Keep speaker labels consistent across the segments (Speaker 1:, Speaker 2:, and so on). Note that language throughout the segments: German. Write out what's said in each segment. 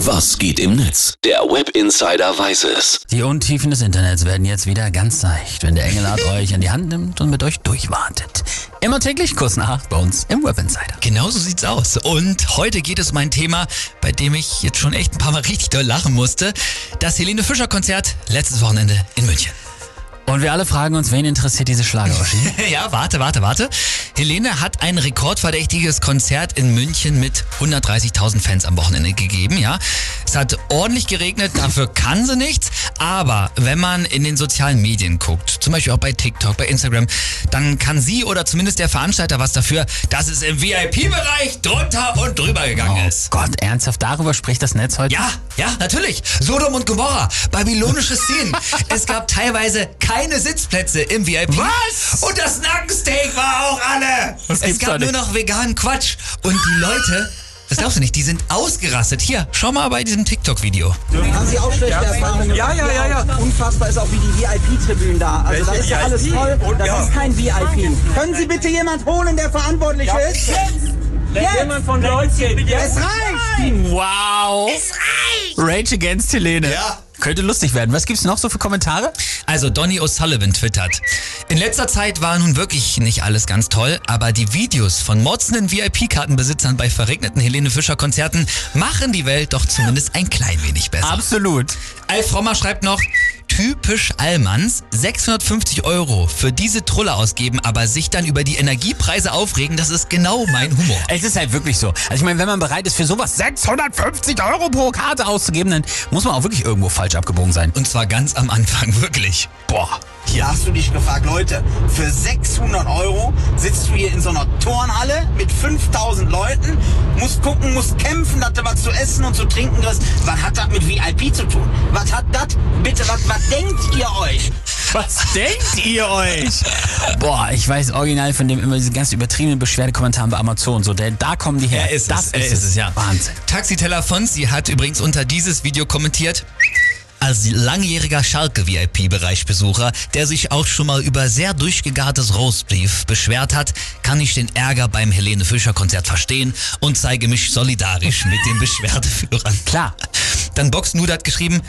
Speaker 1: Was geht im Netz? Der Web Insider weiß es.
Speaker 2: Die Untiefen des Internets werden jetzt wieder ganz leicht, wenn der Engelart euch an die Hand nimmt und mit euch durchwartet. Immer täglich Kurs nach acht bei uns im Web Insider.
Speaker 3: Genau so sieht's aus. Und heute geht es um ein Thema, bei dem ich jetzt schon echt ein paar Mal richtig doll lachen musste. Das Helene Fischer Konzert letztes Wochenende in München.
Speaker 2: Und wir alle fragen uns, wen interessiert diese Schlager, Oschi?
Speaker 3: ja, warte, warte, warte. Helene hat ein rekordverdächtiges Konzert in München mit 130.000 Fans am Wochenende gegeben, ja. Es hat ordentlich geregnet, dafür kann sie nichts. Aber wenn man in den sozialen Medien guckt, zum Beispiel auch bei TikTok, bei Instagram, dann kann sie oder zumindest der Veranstalter was dafür, dass es im VIP-Bereich drunter und drüber gegangen
Speaker 2: Oh
Speaker 3: ist.
Speaker 2: Gott, ernsthaft, darüber spricht das Netz heute?
Speaker 3: Ja, ja, natürlich. Sodom und Gomorra, babylonische Szenen. es gab teilweise keine Sitzplätze im VIP.
Speaker 2: Was?
Speaker 3: Und das Nackensteak war auch alle.
Speaker 2: Das
Speaker 3: es gab nur noch veganen Quatsch. Und die Leute, das glaubst du nicht, die sind ausgerastet. Hier, schau mal bei diesem TikTok-Video.
Speaker 4: Haben Sie auch schlechte Erfahrungen
Speaker 5: Ja, ja, ja, ja.
Speaker 4: Unfassbar ist auch wie die VIP-Tribünen da. Also da
Speaker 5: Welche
Speaker 4: ist ja alles voll.
Speaker 5: Und
Speaker 4: Das
Speaker 5: ja.
Speaker 4: ist kein VIP. Können Sie bitte jemand holen, der verantwortlich ist?
Speaker 5: Wenn jemand von Leuten geht,
Speaker 4: Es reicht!
Speaker 2: Wow! Es reicht! Rage Against Helene.
Speaker 3: Ja.
Speaker 2: Könnte lustig werden. Was gibt's noch so für Kommentare?
Speaker 3: Also Donny O'Sullivan twittert. In letzter Zeit war nun wirklich nicht alles ganz toll, aber die Videos von motzenden VIP-Kartenbesitzern bei verregneten Helene Fischer Konzerten machen die Welt doch zumindest ein klein wenig besser.
Speaker 2: Absolut.
Speaker 3: Alf Frommer schreibt noch, typisch Allmanns, 650 Euro für diese Trulle ausgeben, aber sich dann über die Energiepreise aufregen, das ist genau mein Humor.
Speaker 2: Es ist halt wirklich so. Also ich meine, wenn man bereit ist, für sowas 650 Euro pro Karte auszugeben, dann muss man auch wirklich irgendwo falsch abgebogen sein.
Speaker 3: Und zwar ganz am Anfang, wirklich.
Speaker 2: Boah.
Speaker 4: Hier hast du dich gefragt, Leute, für 600 Euro sitzt du hier in so einer Turnhalle mit 5000 Leuten, musst gucken, musst kämpfen, dass du was zu essen und zu trinken kriegst. Was hat das mit VIP zu tun? Was hat das, bitte, was, was denkt ihr euch?
Speaker 2: Was denkt ihr euch? Boah, ich weiß original von dem immer diese ganz übertriebenen Beschwerdekommentaren bei Amazon. So, denn da kommen die her.
Speaker 3: Er ist
Speaker 2: das
Speaker 3: es, ist es, ja.
Speaker 2: Wahnsinn.
Speaker 3: Taxiteller Fonsi hat übrigens unter dieses Video kommentiert. Als langjähriger Schalke-VIP-Bereichsbesucher, der sich auch schon mal über sehr durchgegartes Roastbeef beschwert hat, kann ich den Ärger beim Helene Fischer-Konzert verstehen und zeige mich solidarisch mit den Beschwerdeführern.
Speaker 2: Klar.
Speaker 3: Dann Box Nude hat geschrieben,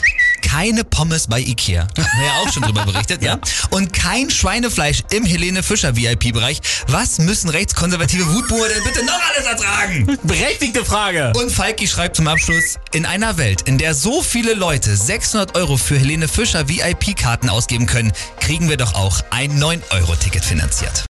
Speaker 3: keine Pommes bei Ikea. Haben wir ja auch schon drüber berichtet, ja. Und kein Schweinefleisch im Helene Fischer VIP-Bereich. Was müssen rechtskonservative Wutboomer denn bitte noch alles ertragen?
Speaker 2: Berechtigte Frage.
Speaker 3: Und Falki schreibt zum Abschluss, in einer Welt, in der so viele Leute 600 Euro für Helene Fischer VIP-Karten ausgeben können, kriegen wir doch auch ein 9-Euro-Ticket finanziert.